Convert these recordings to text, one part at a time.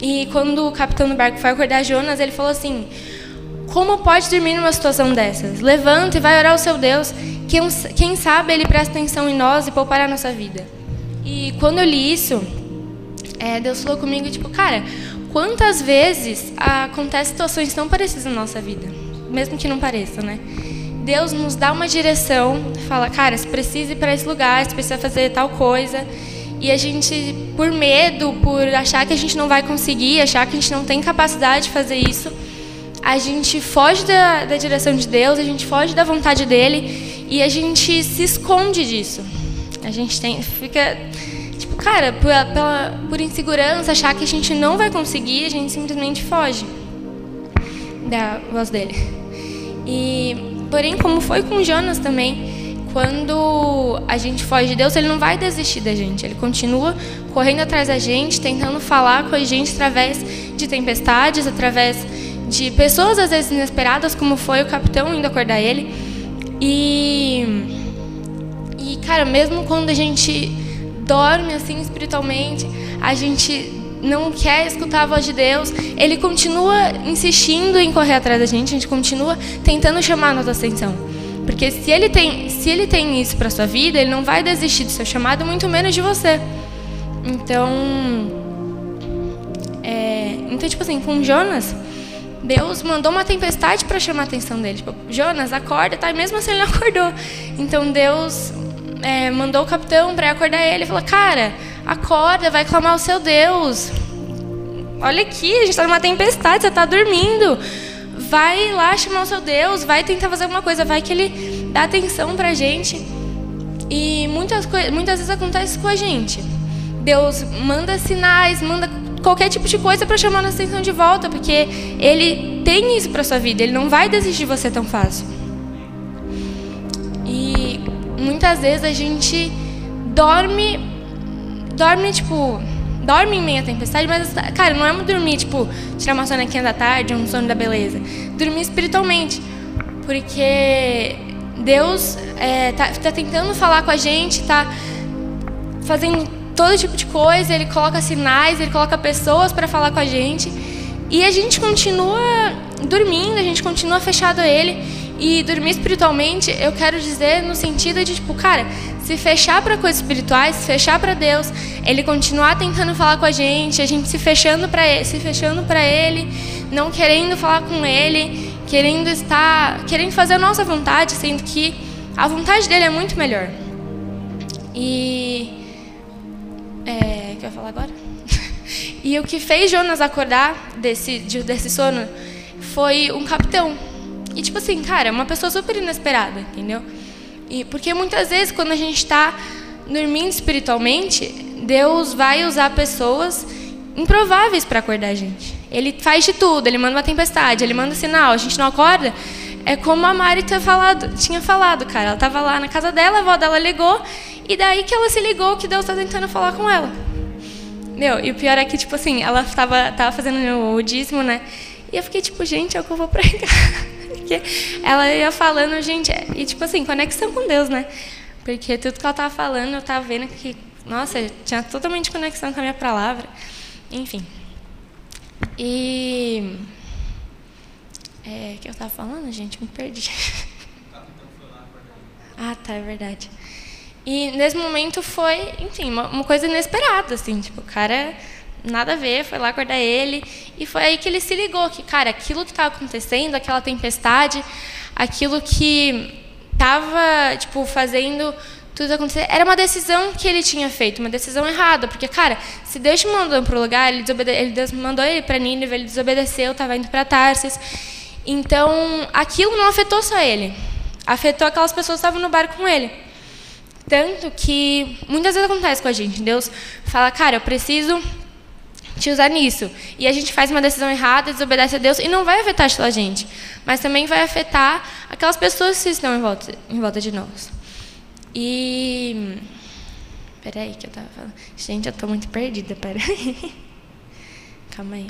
E quando o capitão do barco foi acordar Jonas, ele falou assim: Como pode dormir numa situação dessas? Levanta e vai orar ao seu Deus. Quem, quem sabe ele presta atenção em nós e poupará a nossa vida. E quando eu li isso, é, Deus falou comigo, tipo, cara, quantas vezes acontecem situações tão parecidas na nossa vida? Mesmo que não pareça, né? Deus nos dá uma direção, fala, cara, você precisa ir para esse lugar, você precisa fazer tal coisa. E a gente, por medo, por achar que a gente não vai conseguir, achar que a gente não tem capacidade de fazer isso, a gente foge da, da direção de Deus, a gente foge da vontade dele e a gente se esconde disso. A gente tem, fica, tipo, cara, por, pela, por insegurança, achar que a gente não vai conseguir, a gente simplesmente foge da voz dele. E, porém, como foi com Jonas também, quando a gente foge de Deus, Ele não vai desistir da gente. Ele continua correndo atrás da gente, tentando falar com a gente através de tempestades, através de pessoas às vezes inesperadas, como foi o capitão indo acordar ele. E, e cara, mesmo quando a gente dorme assim espiritualmente, a gente não quer escutar a voz de Deus, ele continua insistindo em correr atrás da gente, a gente continua tentando chamar a nossa atenção. Porque se ele tem, se ele tem isso para sua vida, ele não vai desistir do seu chamado, muito menos de você. Então, é, então tipo assim, com Jonas, Deus mandou uma tempestade para chamar a atenção dele. Tipo, Jonas, acorda, tá? E mesmo assim ele não acordou. Então Deus é, mandou o capitão para acordar ele. e Falou, cara, acorda, vai clamar o seu Deus. Olha aqui, a gente está numa tempestade, você está dormindo vai lá chamar o seu Deus, vai tentar fazer alguma coisa, vai que ele dá atenção pra gente. E muitas, muitas vezes acontece com a gente. Deus manda sinais, manda qualquer tipo de coisa para chamar nossa atenção de volta, porque ele tem isso para sua vida, ele não vai desistir de você tão fácil. E muitas vezes a gente dorme dorme tipo dorme em meio à tempestade, mas, cara, não é dormir, tipo, tirar uma sonequinha da tarde, um sono da beleza. Dormir espiritualmente. Porque Deus é, tá, tá tentando falar com a gente, tá fazendo todo tipo de coisa, Ele coloca sinais, Ele coloca pessoas para falar com a gente. E a gente continua dormindo, a gente continua fechado a Ele. E dormir espiritualmente, eu quero dizer no sentido de, tipo, cara, se fechar para coisas espirituais, se fechar para Deus, Ele continuar tentando falar com a gente, a gente se fechando para Ele, se fechando para Ele, não querendo falar com Ele, querendo estar, querendo fazer a nossa vontade, sendo que a vontade dele é muito melhor. E é, que eu falar agora? e o que fez Jonas acordar desse desse sono foi um capitão e tipo assim, cara, uma pessoa super inesperada, entendeu? E porque muitas vezes quando a gente está dormindo espiritualmente, Deus vai usar pessoas improváveis para acordar a gente. Ele faz de tudo, ele manda uma tempestade, ele manda sinal, a gente não acorda. É como a Mari tinha falado, tinha falado, cara. Ela estava lá na casa dela, a avó dela ligou, e daí que ela se ligou que Deus está tentando falar com ela. Meu, e o pior é que, tipo assim, ela estava tava fazendo o dízimo, né? E eu fiquei tipo, gente, é o que eu vou pregar. Porque ela ia falando, gente, e tipo assim, conexão com Deus, né? Porque tudo que ela estava falando, eu estava vendo que, nossa, tinha totalmente conexão com a minha palavra. Enfim. E. É, o que eu estava falando, gente? Me perdi. ah, tá, é verdade. E nesse momento foi, enfim, uma, uma coisa inesperada, assim, tipo, o cara nada a ver, foi lá acordar ele. E foi aí que ele se ligou que, cara, aquilo que estava acontecendo, aquela tempestade, aquilo que estava, tipo, fazendo tudo acontecer, era uma decisão que ele tinha feito, uma decisão errada. Porque, cara, se Deus te mandou para o lugar, ele, ele Deus mandou ele para Nínive, ele desobedeceu, estava indo para Tarsis. Então, aquilo não afetou só ele. Afetou aquelas pessoas que estavam no bar com ele. Tanto que muitas vezes acontece com a gente. Deus fala, cara, eu preciso te usar nisso. E a gente faz uma decisão errada, desobedece a Deus, e não vai afetar só a gente, mas também vai afetar aquelas pessoas que estão em volta, em volta de nós. E. Peraí, que eu tava falando. Gente, eu tô muito perdida, peraí. Calma aí.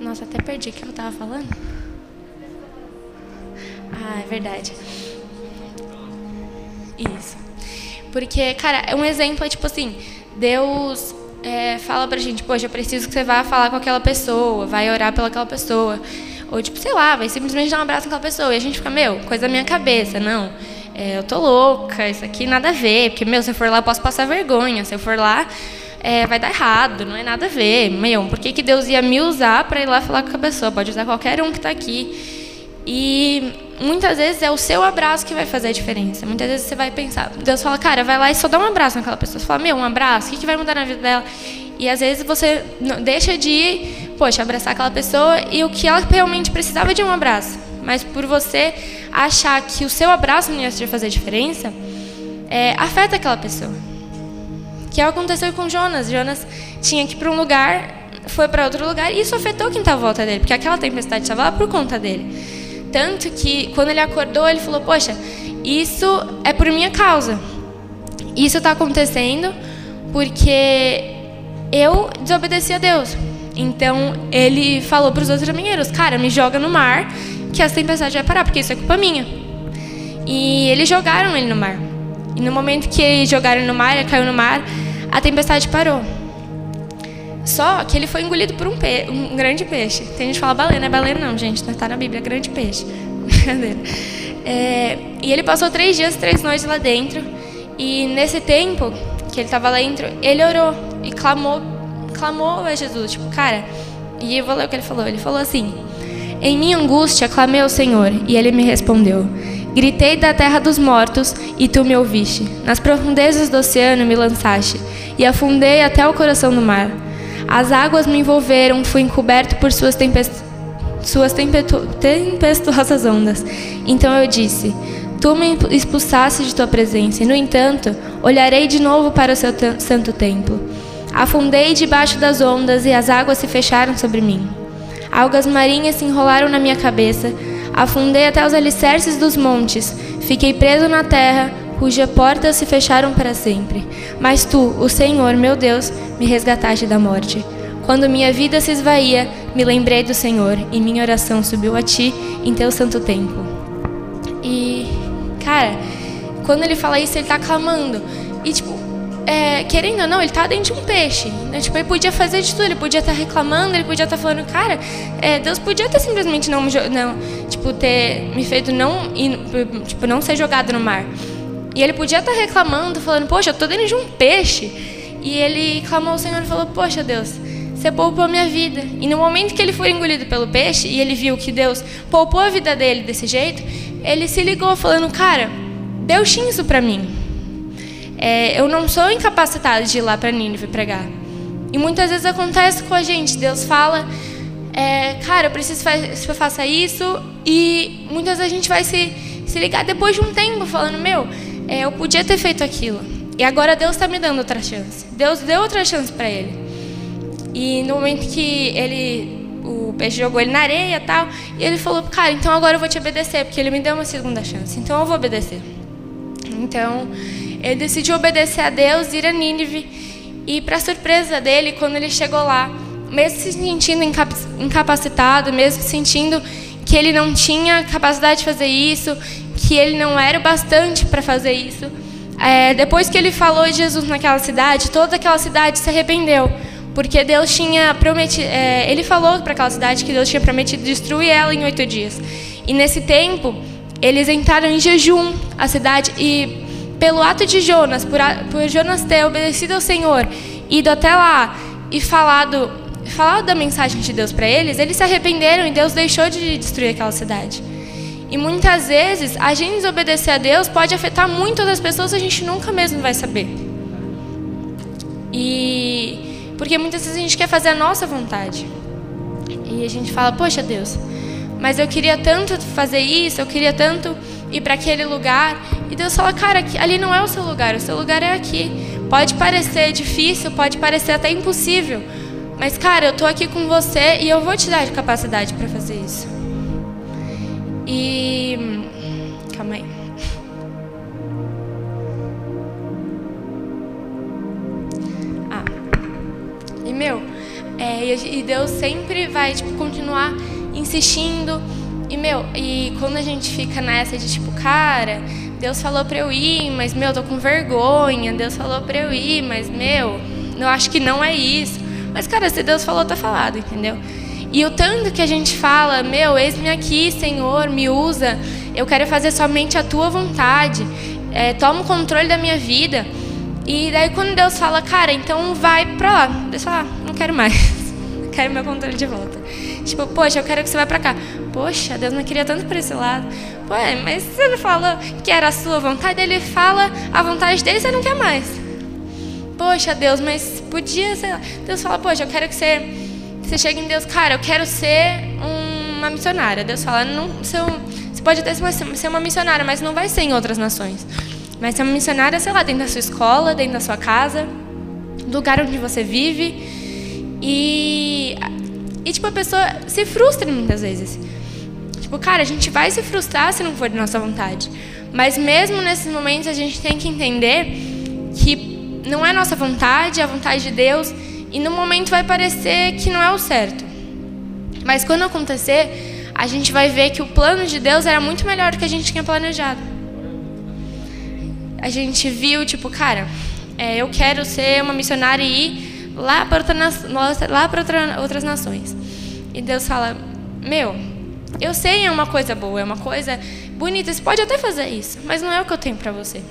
Nossa, até perdi o que eu tava falando. Ah, é verdade. Isso. Porque, cara, é um exemplo é tipo assim, Deus é, fala pra gente, poxa, eu preciso que você vá falar com aquela pessoa, vai orar pelaquela pessoa. Ou, tipo, sei lá, vai simplesmente dar um abraço naquela pessoa. E a gente fica, meu, coisa da minha cabeça, não. É, eu tô louca, isso aqui nada a ver. Porque, meu, se eu for lá, eu posso passar vergonha. Se eu for lá, é, vai dar errado, não é nada a ver. Meu, por que, que Deus ia me usar para ir lá falar com a pessoa? Pode usar qualquer um que está aqui. E muitas vezes é o seu abraço que vai fazer a diferença. Muitas vezes você vai pensar, Deus fala, cara, vai lá e só dá um abraço naquela pessoa. Você fala, meu, um abraço, o que, que vai mudar na vida dela? E às vezes você deixa de ir, poxa, abraçar aquela pessoa e o que ela realmente precisava de um abraço. Mas por você achar que o seu abraço não ia fazer diferença, é, afeta aquela pessoa. Que aconteceu com Jonas. Jonas tinha que ir para um lugar, foi para outro lugar e isso afetou quem estava à volta dele, porque aquela tempestade estava lá por conta dele. Tanto que quando ele acordou, ele falou: Poxa, isso é por minha causa. Isso está acontecendo porque eu desobedeci a Deus. Então ele falou para os outros caminheiros: Cara, me joga no mar, que essa tempestade vai parar, porque isso é culpa minha. E eles jogaram ele no mar. E no momento que jogaram no mar, ele caiu no mar, a tempestade parou. Só que ele foi engolido por um, pe um grande peixe. Tem gente que fala baleia, não é baleia não, gente. Está na Bíblia, é grande peixe. Brincadeira. É, e ele passou três dias, três noites lá dentro. E nesse tempo que ele estava lá dentro, ele orou e clamou, clamou a Jesus. Tipo, cara, e eu vou ler o que ele falou. Ele falou assim: Em minha angústia clamei ao Senhor, e ele me respondeu. Gritei da terra dos mortos, e tu me ouviste. Nas profundezas do oceano me lançaste, e afundei até o coração do mar. As águas me envolveram, fui encoberto por suas, tempest... suas tempestuosas ondas. Então eu disse: Tu me expulsaste de tua presença, e no entanto, olharei de novo para o seu santo templo. Afundei debaixo das ondas e as águas se fecharam sobre mim. Algas marinhas se enrolaram na minha cabeça, afundei até os alicerces dos montes, fiquei preso na terra, cujas portas se fecharam para sempre. Mas tu, o Senhor, meu Deus, me resgataste da morte. Quando minha vida se esvaía, me lembrei do Senhor e minha oração subiu a ti em teu santo templo. E, cara, quando ele fala isso, ele está clamando. E, tipo, é, querendo ou não, ele está dentro de um peixe. Né? Tipo, ele podia fazer de tudo, ele podia estar tá reclamando, ele podia estar tá falando, cara, é, Deus podia ter simplesmente não, não, tipo, ter me feito não, tipo, não ser jogado no mar. E ele podia estar reclamando, falando, poxa, eu estou dentro de um peixe. E ele clamou ao Senhor e falou, poxa, Deus, você poupou a minha vida. E no momento que ele foi engolido pelo peixe e ele viu que Deus poupou a vida dele desse jeito, ele se ligou falando, cara, Deus tinha isso para mim. É, eu não sou incapacitado de ir lá para Nínive pregar. E muitas vezes acontece com a gente. Deus fala, é, cara, eu preciso que você faça isso. E muitas vezes a gente vai se, se ligar depois de um tempo falando, meu, é, eu podia ter feito aquilo. E agora Deus está me dando outra chance. Deus deu outra chance para ele. E no momento que ele, o peixe jogou ele na areia tal, e ele falou, cara, então agora eu vou te obedecer, porque ele me deu uma segunda chance. Então eu vou obedecer. Então ele decidiu obedecer a Deus, ir a Nínive. E para surpresa dele, quando ele chegou lá, mesmo se sentindo incapacitado, mesmo sentindo que ele não tinha capacidade de fazer isso, que ele não era o bastante para fazer isso. É, depois que ele falou de Jesus naquela cidade, toda aquela cidade se arrependeu, porque Deus tinha prometido. É, ele falou para aquela cidade que Deus tinha prometido destruir ela em oito dias. E nesse tempo, eles entraram em jejum a cidade e pelo ato de Jonas, por, por Jonas ter obedecido ao Senhor, ido até lá e falado, falado da mensagem de Deus para eles, eles se arrependeram e Deus deixou de destruir aquela cidade. E muitas vezes a gente desobedecer a Deus pode afetar muito outras pessoas, a gente nunca mesmo vai saber. E porque muitas vezes a gente quer fazer a nossa vontade. E a gente fala: "Poxa, Deus, mas eu queria tanto fazer isso, eu queria tanto ir para aquele lugar". E Deus fala: "Cara, ali não é o seu lugar, o seu lugar é aqui. Pode parecer difícil, pode parecer até impossível, mas cara, eu tô aqui com você e eu vou te dar capacidade para fazer isso". E. Calma aí. Ah. E, meu, é, e Deus sempre vai, tipo, continuar insistindo. E, meu, e quando a gente fica nessa de, tipo, cara, Deus falou pra eu ir, mas, meu, tô com vergonha. Deus falou pra eu ir, mas, meu, eu acho que não é isso. Mas, cara, se Deus falou, tá falado, entendeu? E o tanto que a gente fala, meu, eis-me aqui, Senhor, me usa, eu quero fazer somente a tua vontade, é, toma o controle da minha vida. E daí quando Deus fala, cara, então vai pra lá, Deus fala, ah, não quero mais, quero meu controle de volta. Tipo, poxa, eu quero que você vá pra cá. Poxa, Deus não queria tanto para esse lado. Ué, mas você não falou que era a sua vontade? Ele fala a vontade dele, você não quer mais. Poxa, Deus, mas podia, sei lá. Deus fala, poxa, eu quero que você, você chegue em Deus, cara, eu quero ser uma missionária. Deus fala, não, você, você pode até ser uma missionária, mas não vai ser em outras nações. Mas ser uma missionária, sei lá, dentro da sua escola, dentro da sua casa, lugar onde você vive. E, e tipo, a pessoa se frustra muitas vezes. Tipo, cara, a gente vai se frustrar se não for de nossa vontade. Mas mesmo nesses momentos a gente tem que entender que não é nossa vontade, é a vontade de Deus. E no momento vai parecer que não é o certo. Mas quando acontecer, a gente vai ver que o plano de Deus era muito melhor do que a gente tinha planejado. A gente viu, tipo, cara, é, eu quero ser uma missionária e ir lá para, outra, lá para outra, outras nações. E Deus fala: Meu, eu sei é uma coisa boa, é uma coisa bonita. Você pode até fazer isso, mas não é o que eu tenho para você.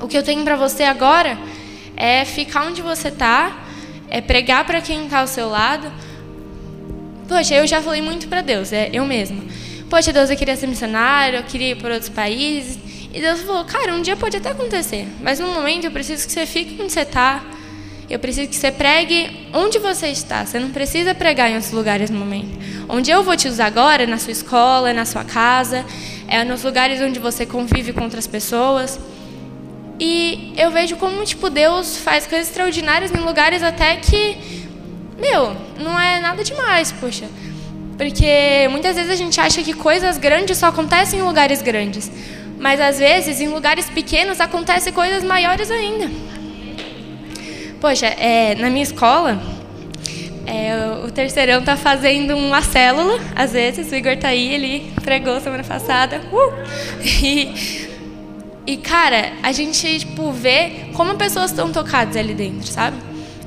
O que eu tenho para você agora é ficar onde você está, é pregar para quem está ao seu lado. Poxa, eu já falei muito para Deus, é eu mesma. Poxa, Deus, eu queria ser missionário, eu queria ir para outros países. E Deus falou, cara, um dia pode até acontecer, mas no momento eu preciso que você fique onde você está. Eu preciso que você pregue onde você está. Você não precisa pregar em outros lugares no momento. Onde eu vou te usar agora, é na sua escola, é na sua casa, é nos lugares onde você convive com outras pessoas. E eu vejo como tipo Deus faz coisas extraordinárias em lugares até que, meu, não é nada demais, poxa. Porque muitas vezes a gente acha que coisas grandes só acontecem em lugares grandes. Mas às vezes, em lugares pequenos, acontecem coisas maiores ainda. Poxa, é, na minha escola, é, o terceirão tá fazendo uma célula, às vezes, o Igor tá aí, ele pregou semana passada. Uh! E, e, cara, a gente, tipo, vê como pessoas estão tocadas ali dentro, sabe?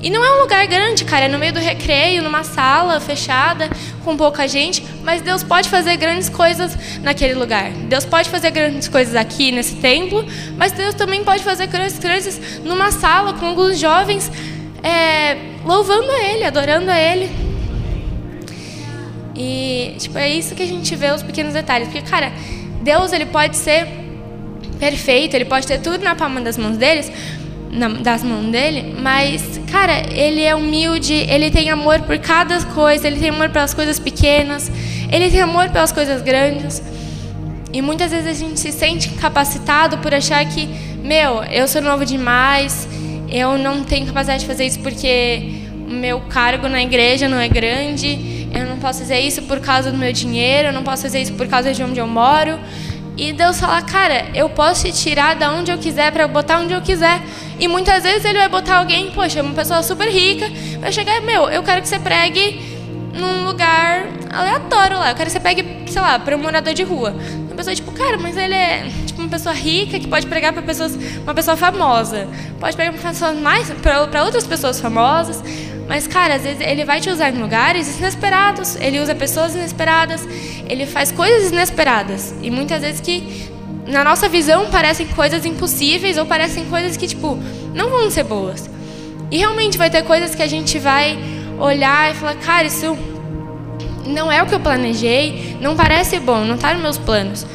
E não é um lugar grande, cara, é no meio do recreio, numa sala fechada, com pouca gente, mas Deus pode fazer grandes coisas naquele lugar. Deus pode fazer grandes coisas aqui nesse templo, mas Deus também pode fazer grandes coisas numa sala com alguns jovens é, louvando a Ele, adorando a Ele. E tipo, é isso que a gente vê os pequenos detalhes, porque cara, Deus ele pode ser perfeito, ele pode ter tudo na palma das mãos deles, na, das mãos dele, mas, cara, ele é humilde, ele tem amor por cada coisa, ele tem amor pelas coisas pequenas, ele tem amor pelas coisas grandes. E muitas vezes a gente se sente incapacitado por achar que, meu, eu sou novo demais, eu não tenho capacidade de fazer isso porque o meu cargo na igreja não é grande, eu não posso fazer isso por causa do meu dinheiro, eu não posso fazer isso por causa de onde eu moro. E Deus fala, cara, eu posso te tirar da onde eu quiser para botar onde eu quiser. E muitas vezes ele vai botar alguém, poxa, uma pessoa super rica, vai chegar, meu, eu quero que você pregue num lugar aleatório lá. Eu quero que você pegue, sei lá, para um morador de rua. Uma pessoa tipo, cara, mas ele é tipo uma pessoa rica que pode pregar para pessoas, uma pessoa famosa. Pode pregar para pessoas mais para outras pessoas famosas. Mas, cara, às vezes ele vai te usar em lugares inesperados. Ele usa pessoas inesperadas. Ele faz coisas inesperadas. E muitas vezes que, na nossa visão, parecem coisas impossíveis ou parecem coisas que, tipo, não vão ser boas. E realmente vai ter coisas que a gente vai olhar e falar, cara, isso não é o que eu planejei, não parece bom, não está nos meus planos.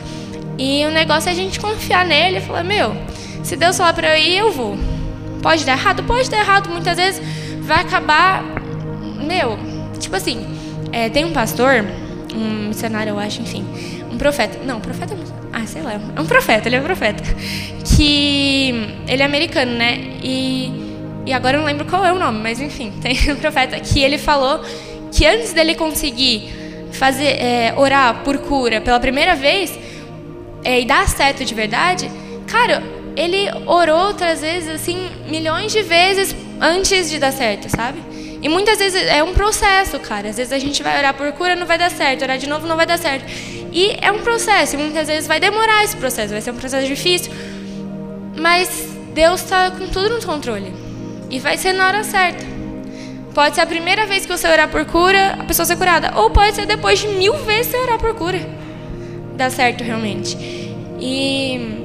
E o negócio é a gente confiar nele e falar, meu, se Deus falar para eu ir, eu vou. Pode dar errado? Pode dar errado. Muitas vezes vai acabar. Meu, tipo assim, é, tem um pastor, um missionário, eu acho, enfim, um profeta. Não, profeta. Ah, sei lá. É um profeta, ele é um profeta. Que. Ele é americano, né? E. E agora eu não lembro qual é o nome, mas enfim, tem um profeta que ele falou que antes dele conseguir fazer é, orar por cura pela primeira vez é, e dar certo de verdade, cara, ele orou outras vezes assim milhões de vezes antes de dar certo, sabe? E muitas vezes é um processo, cara. Às vezes a gente vai orar por cura, não vai dar certo, orar de novo não vai dar certo. E é um processo, e muitas vezes vai demorar esse processo, vai ser um processo difícil. Mas Deus está com tudo no controle. E vai ser na hora certa. Pode ser a primeira vez que você orar por cura, a pessoa ser curada. Ou pode ser depois de mil vezes você orar por cura. Dá certo realmente. E.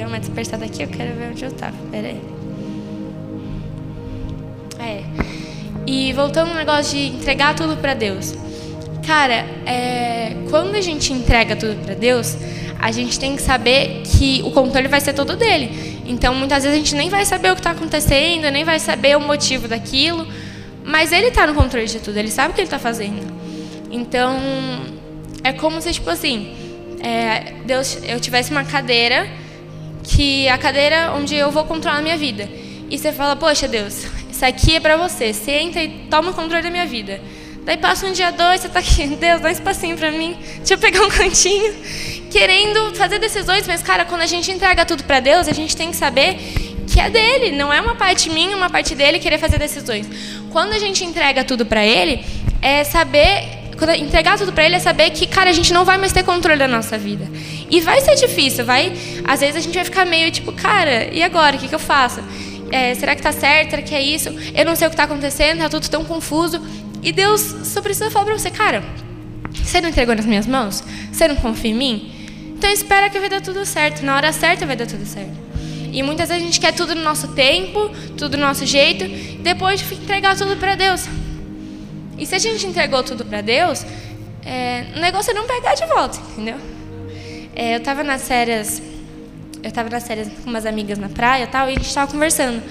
que eu dei uma dispersada aqui, eu quero ver onde eu tava. Aí. É. E voltando no negócio de entregar tudo para Deus. Cara, é, quando a gente entrega tudo para Deus, a gente tem que saber que o controle vai ser todo dele. Então, muitas vezes a gente nem vai saber o que está acontecendo, nem vai saber o motivo daquilo, mas ele está no controle de tudo, ele sabe o que ele está fazendo. Então, é como se, tipo assim, é, Deus, eu tivesse uma cadeira, que a cadeira onde eu vou controlar a minha vida. E você fala, poxa, Deus, isso aqui é para você. Você entra e toma o controle da minha vida. Daí passa um dia, dois, você está aqui, Deus, dá um espacinho para mim. Deixa eu pegar um cantinho. Querendo fazer decisões, mas, cara, quando a gente entrega tudo para Deus, a gente tem que saber que é dele. Não é uma parte minha, uma parte dele querer fazer decisões. Quando a gente entrega tudo para ele, é saber entregar tudo para ele é saber que, cara, a gente não vai mais ter controle da nossa vida. E vai ser difícil, vai. Às vezes a gente vai ficar meio tipo, cara, e agora? O que, que eu faço? É, será que tá certo? Será que é isso? Eu não sei o que está acontecendo, tá tudo tão confuso. E Deus só precisa falar para você, cara, você não entregou nas minhas mãos? Você não confia em mim? Então espera que vai dar tudo certo. Na hora certa vai dar tudo certo. E muitas vezes a gente quer tudo no nosso tempo, tudo do nosso jeito, depois de entregar tudo para Deus. E se a gente entregou tudo para Deus, é, o negócio é não pegar de volta, entendeu? É, eu estava nas férias, eu estava nas férias com umas amigas na praia, tal, e a gente estava conversando.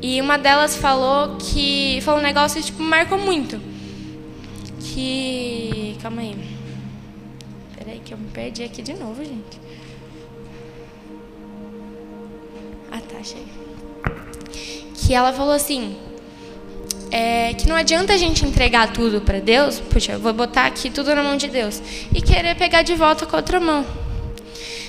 E uma delas falou que falou um negócio que tipo marcou muito. Que calma aí. Peraí que eu me perdi aqui de novo, gente. Ah, tá, achei. Que ela falou assim: é, que não adianta a gente entregar tudo para Deus, puxa, eu vou botar aqui tudo na mão de Deus, e querer pegar de volta com a outra mão.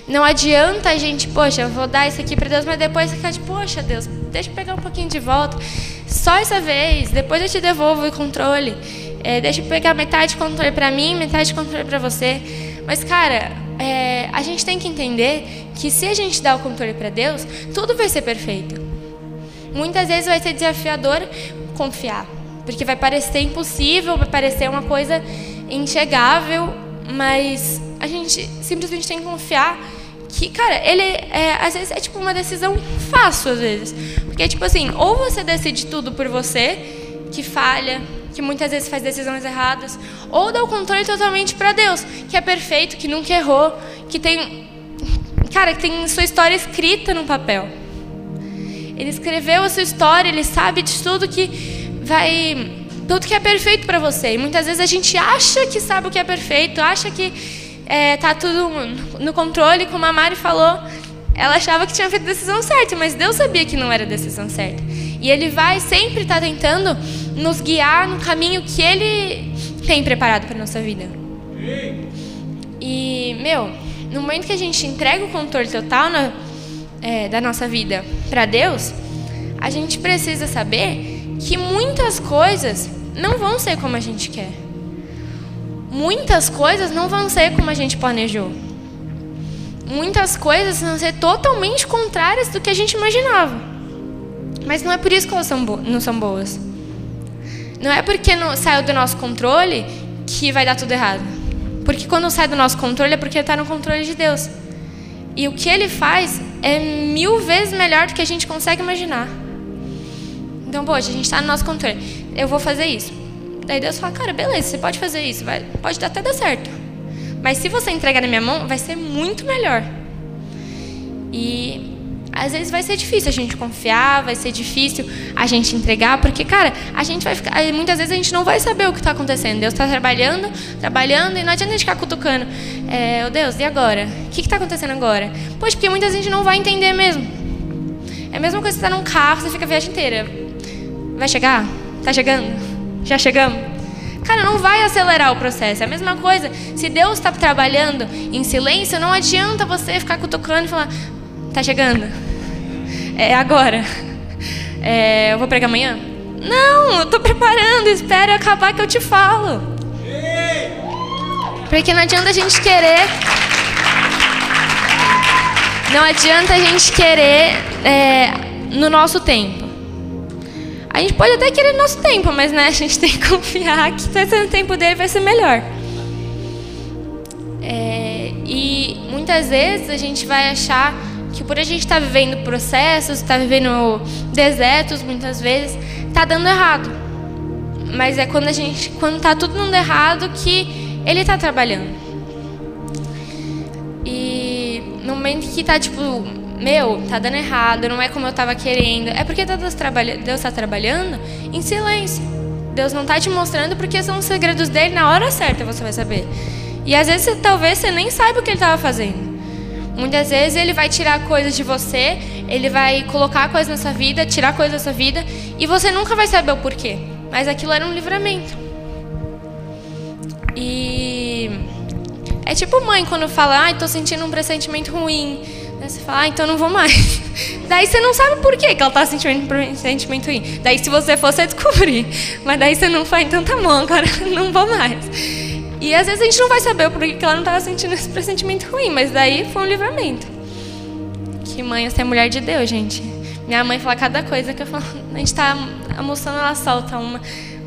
Não adianta a gente, poxa, eu vou dar isso aqui para Deus, mas depois ficar de, poxa, Deus, deixa eu pegar um pouquinho de volta. Só essa vez, depois eu te devolvo o controle. É, deixa eu pegar metade de controle para mim, metade de controle para você. Mas, cara, é, a gente tem que entender que se a gente dá o controle para Deus, tudo vai ser perfeito. Muitas vezes vai ser desafiador confiar, porque vai parecer impossível, vai parecer uma coisa inchegável, mas a gente simplesmente tem que confiar que, cara, ele é, às vezes é tipo uma decisão fácil às vezes, porque tipo assim, ou você decide tudo por você, que falha, que muitas vezes faz decisões erradas, ou dá o controle totalmente para Deus, que é perfeito, que nunca errou, que tem, cara, que tem sua história escrita no papel. Ele escreveu a sua história, ele sabe de tudo que vai tudo que é perfeito para você. E muitas vezes a gente acha que sabe o que é perfeito, acha que é, tá tudo no controle, como a Mari falou. Ela achava que tinha feito a decisão certa, mas Deus sabia que não era a decisão certa. E Ele vai sempre estar tá tentando nos guiar no caminho que Ele tem preparado para nossa vida. E, meu, no momento que a gente entrega o controle total na, é, da nossa vida para Deus, a gente precisa saber que muitas coisas não vão ser como a gente quer. Muitas coisas não vão ser como a gente planejou. Muitas coisas vão ser totalmente contrárias do que a gente imaginava. Mas não é por isso que elas são não são boas. Não é porque não saiu do nosso controle que vai dar tudo errado. Porque quando sai do nosso controle é porque está no controle de Deus. E o que Ele faz é mil vezes melhor do que a gente consegue imaginar. Então, poxa, a gente está no nosso controle. Eu vou fazer isso. Daí Deus fala, cara, beleza, você pode fazer isso, vai, pode até dar certo. Mas se você entregar na minha mão, vai ser muito melhor. E às vezes vai ser difícil a gente confiar, vai ser difícil a gente entregar, porque, cara, a gente vai ficar. Muitas vezes a gente não vai saber o que está acontecendo. Deus está trabalhando, trabalhando, e não adianta a gente ficar cutucando. É, oh Deus, e agora? O que está acontecendo agora? Pois, porque muitas vezes a gente não vai entender mesmo. É a mesma coisa que você está num carro, você fica a viagem inteira. Vai chegar? Tá chegando? Já chegamos? Cara, não vai acelerar o processo. É a mesma coisa. Se Deus está trabalhando em silêncio, não adianta você ficar cutucando e falar: tá chegando? É agora. É, eu vou pregar amanhã? Não, eu tô preparando. Espera acabar que eu te falo. Porque não adianta a gente querer. Não adianta a gente querer é, no nosso tempo. A gente pode até querer no nosso tempo, mas né, a gente tem que confiar que vai ser no tempo dele vai ser melhor. É, e muitas vezes a gente vai achar que por a gente estar tá vivendo processos, estar tá vivendo desertos, muitas vezes, está dando errado. Mas é quando a gente, quando está tudo dando errado, que ele está trabalhando. E no momento que está tipo, meu, tá dando errado, não é como eu estava querendo, é porque Deus está trabalhando em silêncio. Deus não está te mostrando porque são os segredos dele, na hora certa você vai saber. E às vezes talvez você nem saiba o que ele estava fazendo. Muitas vezes ele vai tirar coisas de você, ele vai colocar coisas na sua vida, tirar coisas da sua vida, e você nunca vai saber o porquê. Mas aquilo era um livramento. E é tipo mãe quando fala, ai, ah, tô sentindo um pressentimento ruim. Daí você fala, ah, então não vou mais. Daí você não sabe por que ela tá sentindo pressentimento ruim. Daí se você for, você descobrir. Mas daí você não faz, então tá bom, agora não vou mais. E às vezes a gente não vai saber porquê que ela não estava sentindo esse pressentimento ruim, mas daí foi um livramento. Que mãe, você é mulher de Deus, gente. Minha mãe fala cada coisa que eu falo. A gente está almoçando, ela solta uma,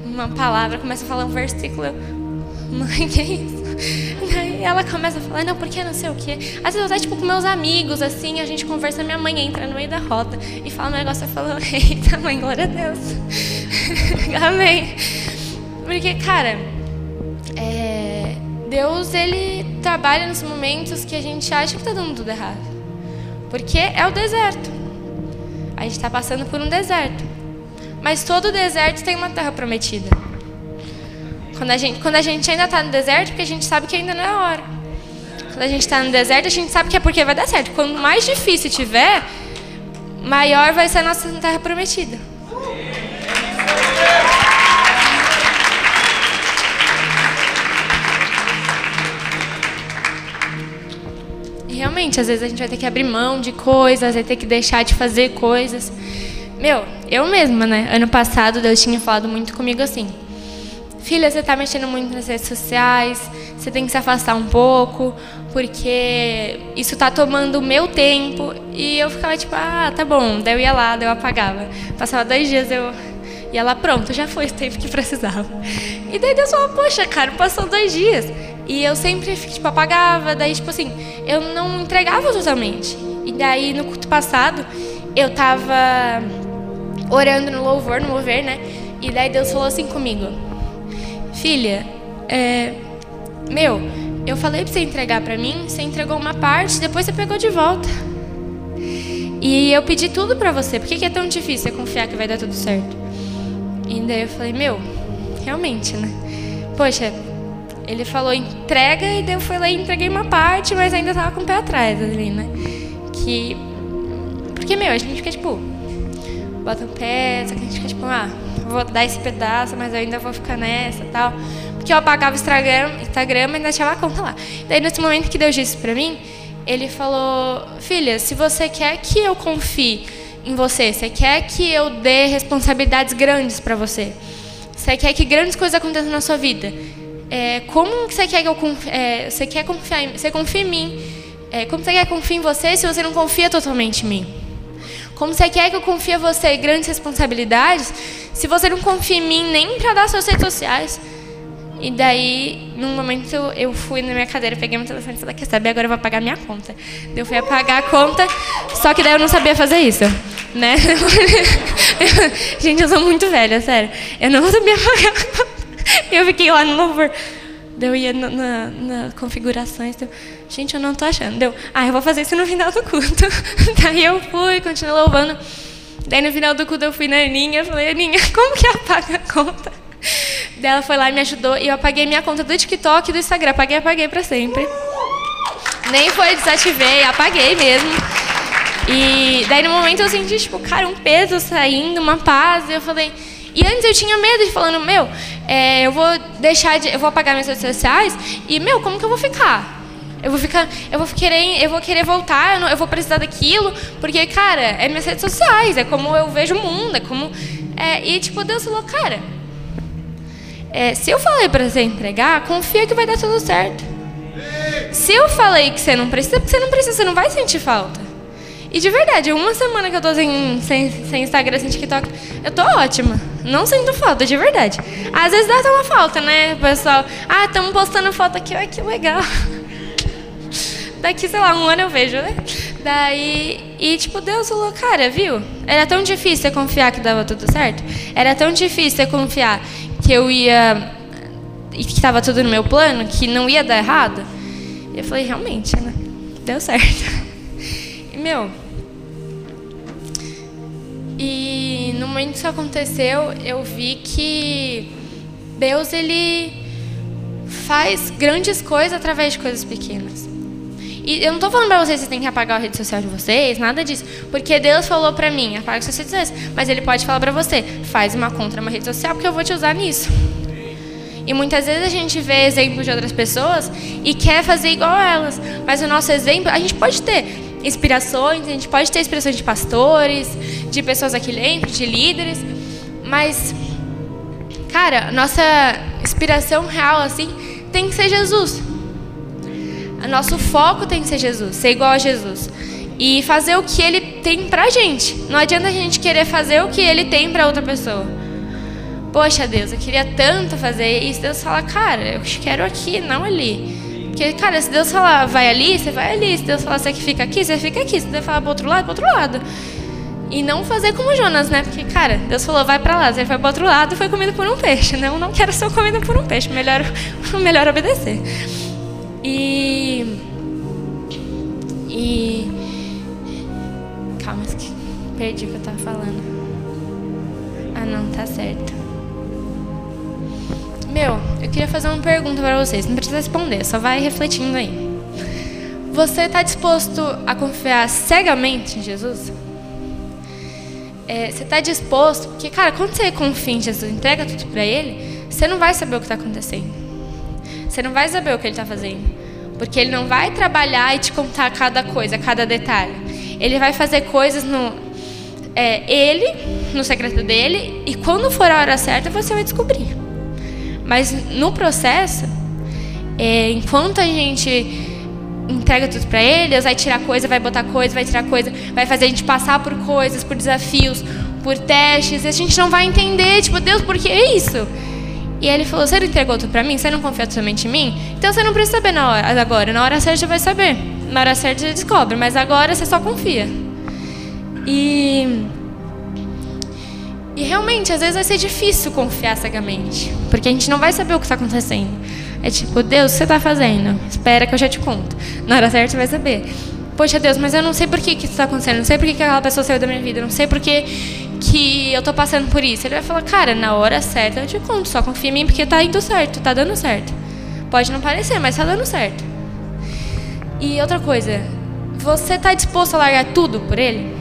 uma palavra, começa a falar um versículo. Eu, mãe, que é isso? Daí ela começa a falar, não, porque não sei o quê. Às vezes eu até, tipo, com meus amigos, assim, a gente conversa, minha mãe entra no meio da roda e fala um negócio, eu falo, eita, mãe, glória a Deus. Amém. Porque, cara, é, Deus ele trabalha nos momentos que a gente acha que está dando tudo errado, porque é o deserto. A gente está passando por um deserto, mas todo deserto tem uma terra prometida. Quando a gente, quando a gente ainda está no deserto, porque a gente sabe que ainda não é a hora. Quando a gente está no deserto, a gente sabe que é porque vai dar certo. Quanto mais difícil tiver, maior vai ser a nossa terra prometida. realmente, às vezes a gente vai ter que abrir mão de coisas, vai ter que deixar de fazer coisas. Meu, eu mesma, né? Ano passado Deus tinha falado muito comigo assim: Filha, você está mexendo muito nas redes sociais, você tem que se afastar um pouco, porque isso está tomando o meu tempo. E eu ficava tipo, ah, tá bom. Daí eu ia lá, daí eu apagava. Passava dois dias, eu ia lá, pronto, já foi o tempo que precisava. E daí Deus falou, poxa, cara, passou dois dias. E eu sempre, tipo, apagava, daí, tipo assim, eu não entregava totalmente. E daí, no culto passado, eu tava orando no louvor, no mover, né? E daí Deus falou assim comigo: Filha, é, meu, eu falei pra você entregar pra mim, você entregou uma parte, depois você pegou de volta. E eu pedi tudo pra você, por que, que é tão difícil você confiar que vai dar tudo certo? E daí eu falei: Meu, realmente, né? Poxa, ele falou entrega e eu fui lá e entreguei uma parte, mas ainda tava com o pé atrás ali, né? Que. Porque, meu, a gente fica tipo. Bota o pé, só que a gente fica tipo, ah, vou dar esse pedaço, mas eu ainda vou ficar nessa tal. Porque eu apagava o Instagram, Instagram e ainda tinha uma conta lá. Daí, nesse momento que Deus disse pra mim, ele falou: Filha, se você quer que eu confie em você, você quer que eu dê responsabilidades grandes para você, você quer que grandes coisas aconteçam na sua vida é, como você quer que eu é, você quer confiar em, você confia em mim? É, como você quer que eu confie em você se você não confia totalmente em mim? Como você quer que eu confie em você grandes responsabilidades se você não confia em mim nem para dar suas redes sociais? E daí, num momento, eu fui na minha cadeira, peguei meu telefone e falei, quer saber, agora eu vou pagar minha conta. Eu fui apagar a conta, só que daí eu não sabia fazer isso, né? Gente, eu sou muito velha, sério. Eu não sabia pagar a conta. eu fiquei lá no louvor. Eu ia na, na, na configurações. Deu, Gente, eu não tô achando. Deu, ah, eu vou fazer isso no final do culto. Daí eu fui, continuei louvando. Daí no final do culto eu fui na Aninha. Falei, Aninha, como que apaga a conta? Daí ela foi lá e me ajudou. E eu apaguei minha conta do TikTok e do Instagram. Apaguei, apaguei pra sempre. Nem foi, desativei, apaguei mesmo. E daí no momento eu senti, tipo, cara, um peso saindo, uma paz. E eu falei. E antes eu tinha medo de falando, meu, é, eu vou deixar de, eu vou apagar minhas redes sociais e meu, como que eu vou ficar? Eu vou ficar, eu vou querer, eu vou querer voltar, eu, não, eu vou precisar daquilo, porque cara, é minhas redes sociais, é como eu vejo o mundo, é como é, e tipo Deus falou, cara, é, se eu falei para você entregar, confia que vai dar tudo certo. Se eu falei que você não precisa, você não precisa, você não vai sentir falta. E de verdade, uma semana que eu tô sem, sem, sem Instagram, sem TikTok, eu tô ótima. Não sinto falta, de verdade. Às vezes dá até uma falta, né, pessoal? Ah, estamos postando foto aqui, olha que legal. Daqui, sei lá, um ano eu vejo, né? Daí, e tipo, Deus falou, cara, viu? Era tão difícil eu confiar que dava tudo certo. Era tão difícil eu confiar que eu ia. e que estava tudo no meu plano, que não ia dar errado. E eu falei, realmente, né? Deu certo. E, meu. E no momento que isso aconteceu, eu vi que Deus, ele faz grandes coisas através de coisas pequenas. E eu não estou falando para vocês que vocês têm que apagar a rede social de vocês, nada disso. Porque Deus falou para mim, apaga suas redes sociais. Mas Ele pode falar para você, faz uma conta numa rede social porque eu vou te usar nisso. E muitas vezes a gente vê exemplos de outras pessoas e quer fazer igual a elas. Mas o nosso exemplo, a gente pode ter inspirações, a gente pode ter inspirações de pastores, de pessoas aqui dentro, de líderes. Mas, cara, nossa inspiração real, assim, tem que ser Jesus. Nosso foco tem que ser Jesus, ser igual a Jesus. E fazer o que ele tem pra gente. Não adianta a gente querer fazer o que ele tem pra outra pessoa. Poxa, Deus, eu queria tanto fazer isso. Deus fala, cara, eu quero aqui, não ali. Porque, cara, se Deus falar, vai ali, você vai ali. Se Deus falar, você que fica aqui, você fica aqui. Se Deus falar pro outro lado, pro outro lado. E não fazer como Jonas, né? Porque, cara, Deus falou, vai para lá. Você foi pro outro lado foi comido por um peixe. Não, não quero ser comido por um peixe. Melhor, melhor obedecer. E. E. Calma, perdi o que eu tava falando. Ah, não, tá certo. Meu, eu queria fazer uma pergunta para vocês. Não precisa responder, só vai refletindo aí. Você está disposto a confiar cegamente em Jesus? É, você está disposto? Porque, cara, quando você confia em Jesus, entrega tudo para Ele, você não vai saber o que está acontecendo. Você não vai saber o que ele está fazendo. Porque ele não vai trabalhar e te contar cada coisa, cada detalhe. Ele vai fazer coisas no. É, ele, no secreto dele, e quando for a hora certa, você vai descobrir. Mas no processo, é, enquanto a gente entrega tudo para ele, Deus vai tirar coisa, vai botar coisa, vai tirar coisa, vai fazer a gente passar por coisas, por desafios, por testes, e a gente não vai entender, tipo, Deus, por que isso? E ele falou: Você não entregou tudo para mim? Você não confia totalmente em mim? Então você não precisa saber na hora, agora. Na hora certa você vai saber. Na hora certa você descobre. Mas agora você só confia. E. E realmente, às vezes vai ser difícil confiar cegamente. Porque a gente não vai saber o que está acontecendo. É tipo, Deus, o que você está fazendo? Espera que eu já te conto. Na hora certa você vai saber. Poxa, Deus, mas eu não sei por que, que isso está acontecendo. Não sei por que, que aquela pessoa saiu da minha vida. Não sei por que que eu tô passando por isso. Ele vai falar, cara, na hora certa eu te conto, só confia em mim porque tá indo certo, tá dando certo. Pode não parecer, mas tá dando certo. E outra coisa, você tá disposto a largar tudo por ele?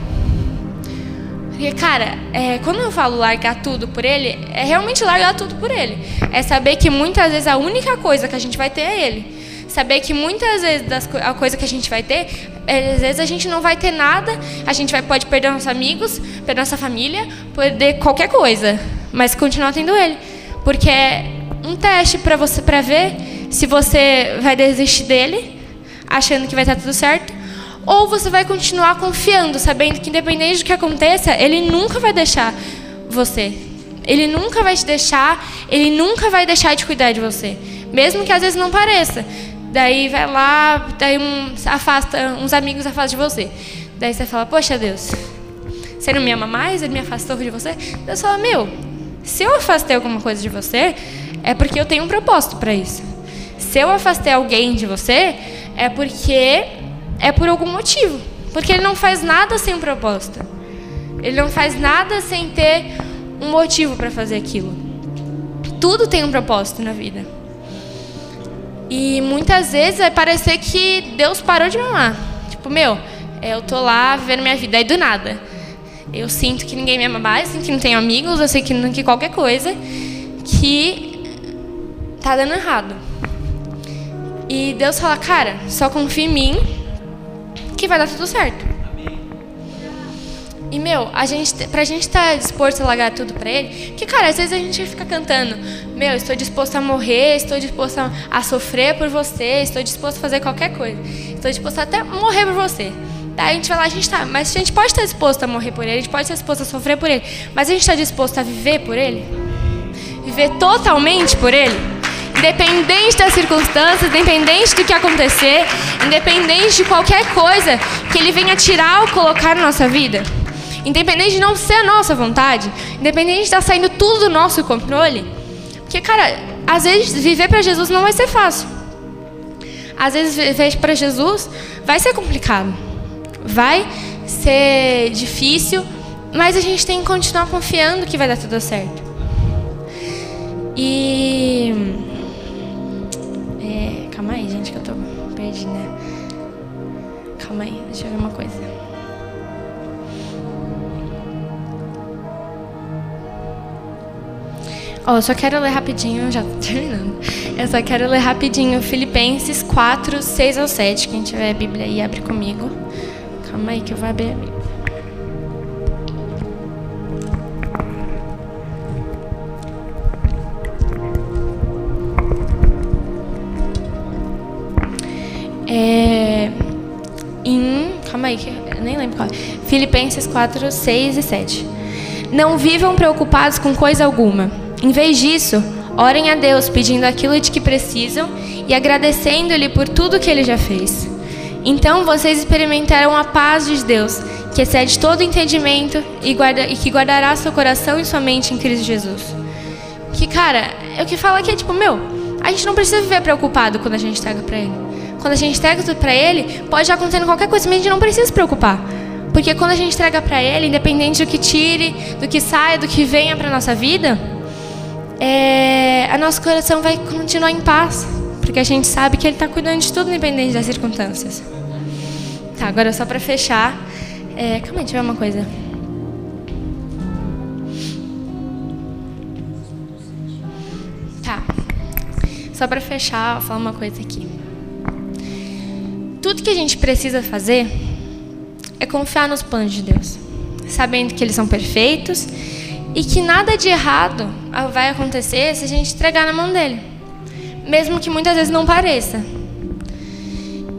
Porque, cara, é, quando eu falo largar tudo por ele, é realmente largar tudo por ele. É saber que muitas vezes a única coisa que a gente vai ter é ele. Saber que muitas vezes das, a coisa que a gente vai ter, é, às vezes a gente não vai ter nada, a gente vai, pode perder nossos amigos, perder nossa família, perder qualquer coisa, mas continuar tendo ele. Porque é um teste para você para ver se você vai desistir dele, achando que vai estar tudo certo, ou você vai continuar confiando, sabendo que independente do que aconteça, ele nunca vai deixar você. Ele nunca vai te deixar, ele nunca vai deixar de cuidar de você, mesmo que às vezes não pareça. Daí vai lá, daí um, afasta, uns amigos afastam de você. Daí você fala, poxa Deus, você não me ama mais? Ele me afastou de você? Deus fala, meu, se eu afastei alguma coisa de você, é porque eu tenho um propósito para isso. Se eu afastei alguém de você, é porque é por algum motivo. Porque ele não faz nada sem um propósito. Ele não faz nada sem ter um motivo para fazer aquilo. Tudo tem um propósito na vida. E muitas vezes vai parecer que Deus parou de me amar. Tipo, meu, eu tô lá vivendo minha vida, aí do nada. Eu sinto que ninguém me ama mais, sinto que não tenho amigos, eu sei que, que qualquer coisa que tá dando errado. E Deus fala, cara, só confia em mim que vai dar tudo certo. E, meu, a gente, pra gente estar tá disposto a largar tudo pra ele, que, cara, às vezes a gente fica cantando, meu, estou disposto a morrer, estou disposto a, a sofrer por você, estou disposto a fazer qualquer coisa, estou disposto a até morrer por você. Daí a gente vai lá, a gente tá, mas a gente pode estar disposto a morrer por ele, a gente pode estar disposto a sofrer por ele, mas a gente está disposto a viver por ele? Viver totalmente por ele? Independente das circunstâncias, independente do que acontecer, independente de qualquer coisa que ele venha tirar ou colocar na nossa vida? Independente de não ser a nossa vontade, independente de estar saindo tudo do nosso controle. Porque, cara, às vezes viver para Jesus não vai ser fácil. Às vezes viver para Jesus vai ser complicado. Vai ser difícil, mas a gente tem que continuar confiando que vai dar tudo certo. E. É, calma aí, gente, que eu tô perdida. Calma aí, deixa eu ver uma coisa. Ó, oh, só quero ler rapidinho, já tô terminando. Eu só quero ler rapidinho Filipenses 4, 6 ao 7. Quem tiver a Bíblia aí, abre comigo. Calma aí que eu vou abrir a Bíblia. É, em. Calma aí, que eu nem lembro qual. Filipenses 4, 6 e 7. Não vivam preocupados com coisa alguma em vez disso, orem a Deus pedindo aquilo de que precisam e agradecendo-lhe por tudo que ele já fez. Então vocês experimentarão a paz de Deus, que excede todo entendimento e, guarda, e que guardará seu coração e sua mente em Cristo Jesus. Que, cara, é o que fala aqui é tipo, meu, a gente não precisa viver preocupado quando a gente entrega para Ele. Quando a gente entrega tudo para Ele, pode acontecer qualquer coisa, mas a gente não precisa se preocupar. Porque quando a gente entrega para Ele, independente do que tire, do que saia, do que venha para nossa vida, é, a nosso coração vai continuar em paz, porque a gente sabe que Ele está cuidando de tudo, independente das circunstâncias. Tá, agora só para fechar, é, calma aí, deixa eu ver uma coisa. Tá, só para fechar, vou falar uma coisa aqui. Tudo que a gente precisa fazer é confiar nos planos de Deus, sabendo que eles são perfeitos e que nada de errado vai acontecer se a gente entregar na mão dele, mesmo que muitas vezes não pareça.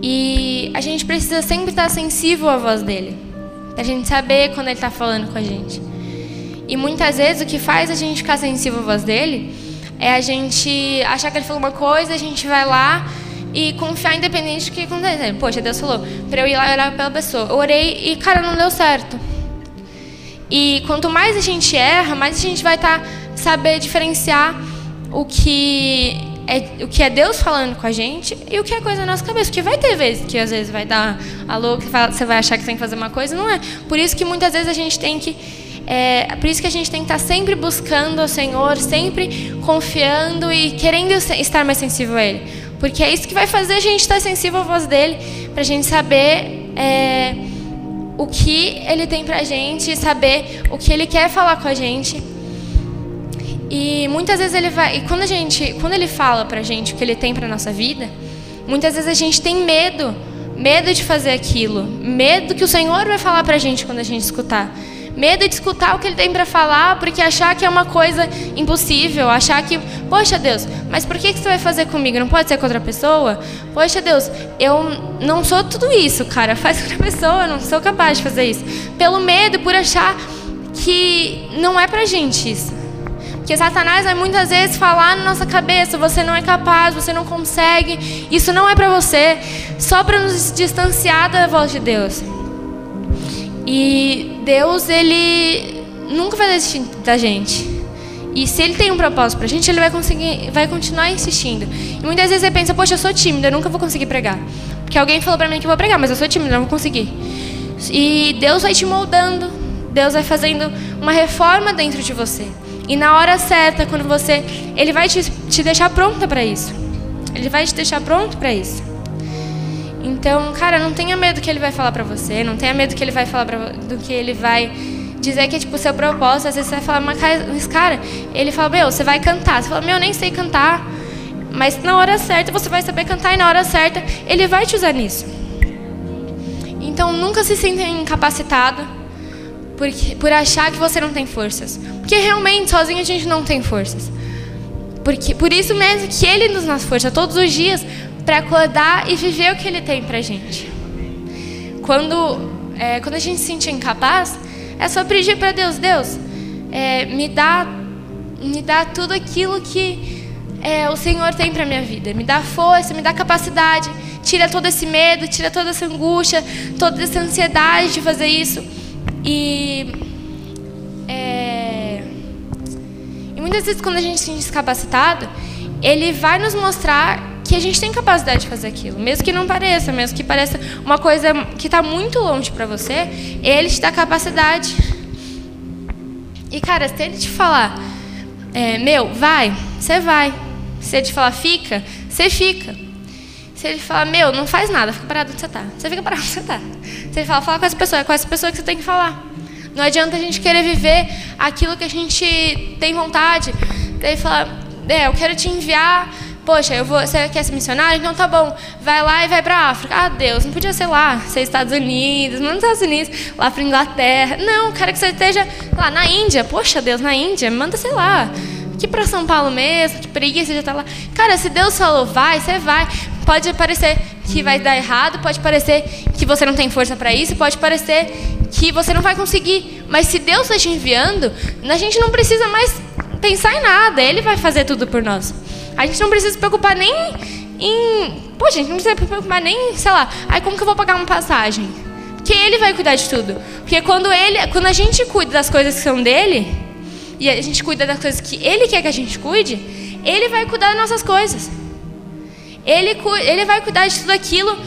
E a gente precisa sempre estar sensível à voz dele, a gente saber quando ele está falando com a gente. E muitas vezes o que faz a gente ficar sensível à voz dele é a gente achar que ele falou uma coisa, a gente vai lá e confiar independente do que acontecer. Poxa, Deus falou para eu ir lá orar pela pessoa. Eu orei e, cara, não deu certo. E quanto mais a gente erra, mais a gente vai tá, saber diferenciar o que é o que é Deus falando com a gente e o que é coisa na nossa cabeça. Porque vai ter vezes que às vezes vai dar alô, que você vai achar que tem que fazer uma coisa, não é. Por isso que muitas vezes a gente tem que é, por isso que a gente tem que estar tá sempre buscando o Senhor, sempre confiando e querendo estar mais sensível a Ele. Porque é isso que vai fazer a gente estar sensível à voz dele, para a gente saber é, o que ele tem pra gente, saber o que ele quer falar com a gente. E muitas vezes ele vai, e quando a gente, quando ele fala pra gente o que ele tem pra nossa vida, muitas vezes a gente tem medo, medo de fazer aquilo, medo que o Senhor vai falar pra gente quando a gente escutar. Medo de escutar o que ele tem para falar, porque achar que é uma coisa impossível, achar que, poxa Deus, mas por que, que você vai fazer comigo? Não pode ser com outra pessoa? Poxa Deus, eu não sou tudo isso, cara, faz com outra pessoa, eu não sou capaz de fazer isso. Pelo medo, por achar que não é pra gente isso. Porque Satanás vai muitas vezes falar na nossa cabeça: você não é capaz, você não consegue, isso não é para você, só para nos distanciar da voz de Deus. E Deus, ele nunca vai desistir da gente. E se ele tem um propósito pra gente, ele vai conseguir, vai continuar insistindo. E muitas vezes você pensa, poxa, eu sou tímida, eu nunca vou conseguir pregar. Porque alguém falou pra mim que eu vou pregar, mas eu sou tímida, não vou conseguir. E Deus vai te moldando, Deus vai fazendo uma reforma dentro de você. E na hora certa, quando você, ele vai te, te deixar pronta para isso. Ele vai te deixar pronto para isso. Então, cara, não tenha medo do que ele vai falar para você, não tenha medo do que ele vai falar pra, do que ele vai dizer que é tipo seu propósito. Às vezes você vai falar, mas cara, ele fala, meu, você vai cantar. Você fala, meu, eu nem sei cantar. Mas na hora certa você vai saber cantar e na hora certa ele vai te usar nisso. Então nunca se sinta incapacitado por, por achar que você não tem forças. Porque realmente sozinho a gente não tem forças. Porque, por isso mesmo que ele nos dá força todos os dias para acordar e viver o que Ele tem para gente. quando, é, quando a gente se sente incapaz, é só pedir para Deus, Deus, é, me dá, me dá tudo aquilo que é, o Senhor tem para minha vida. Me dá força, me dá capacidade, tira todo esse medo, tira toda essa angústia, toda essa ansiedade de fazer isso. E é, e muitas vezes quando a gente se descapacitado, ele vai nos mostrar que a gente tem capacidade de fazer aquilo, mesmo que não pareça, mesmo que pareça uma coisa que está muito longe para você, ele te dá capacidade. E cara, se ele te falar, é, meu, vai, você vai. Se ele te falar, fica, você fica. Se ele falar, meu, não faz nada, fica parado onde você está. Você fica parado onde você está. Se ele falar, fala com essa pessoa, é com essa pessoa que você tem que falar. Não adianta a gente querer viver aquilo que a gente tem vontade. Ele fala, é, eu quero te enviar Poxa, eu vou, você quer ser missionário? Então tá bom, vai lá e vai para a África. Ah, Deus, não podia ser lá, ser Estados Unidos, não nos Estados Unidos, lá para Inglaterra. Não, quero que você esteja lá na Índia. Poxa, Deus, na Índia, manda, sei lá. Aqui para São Paulo mesmo, que preguiça já tá lá. Cara, se Deus falou vai, você vai. Pode parecer que vai dar errado, pode parecer que você não tem força para isso, pode parecer que você não vai conseguir. Mas se Deus está te enviando, a gente não precisa mais pensar em nada, Ele vai fazer tudo por nós. A gente não precisa se preocupar nem em. A gente não precisa se preocupar nem, sei lá, aí como que eu vou pagar uma passagem? Porque ele vai cuidar de tudo. Porque quando ele, quando a gente cuida das coisas que são dele, e a gente cuida das coisas que ele quer que a gente cuide, ele vai cuidar das nossas coisas. Ele, ele vai cuidar de tudo aquilo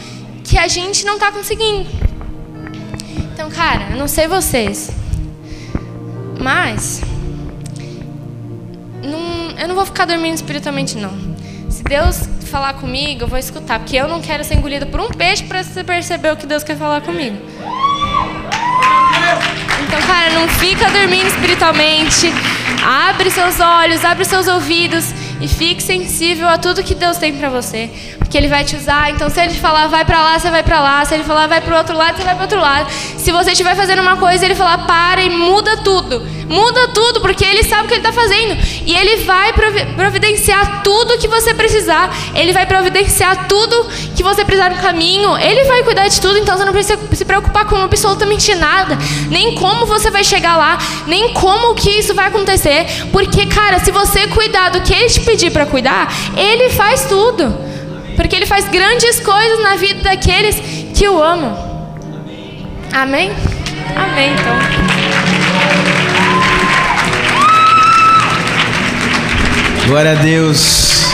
que a gente não está conseguindo. Então, cara, eu não sei vocês, mas não, eu não vou ficar dormindo espiritualmente, não. Se Deus falar comigo, eu vou escutar, porque eu não quero ser engolido por um peixe para você perceber o que Deus quer falar comigo. Então, cara, não fica dormindo espiritualmente. Abre seus olhos, abre seus ouvidos e fique sensível a tudo que Deus tem para você, porque Ele vai te usar. Então, se Ele falar vai para lá, você vai para lá. Se Ele falar vai para o outro lado, você vai para outro lado. Se você estiver fazendo uma coisa, Ele falar para e muda tudo, muda tudo, porque Ele sabe o que Ele está fazendo e Ele vai providenciar tudo que você precisar. Ele vai providenciar tudo que você precisar no caminho. Ele vai cuidar de tudo. Então, você não precisa se preocupar com absolutamente nada, nem como você vai chegar lá, nem como que isso vai acontecer, porque cara, se você cuidar do que Ele te pedir para cuidar, Ele faz tudo. Porque Ele faz grandes coisas na vida daqueles que o amam. Amém? Amém, então. Glória a Deus.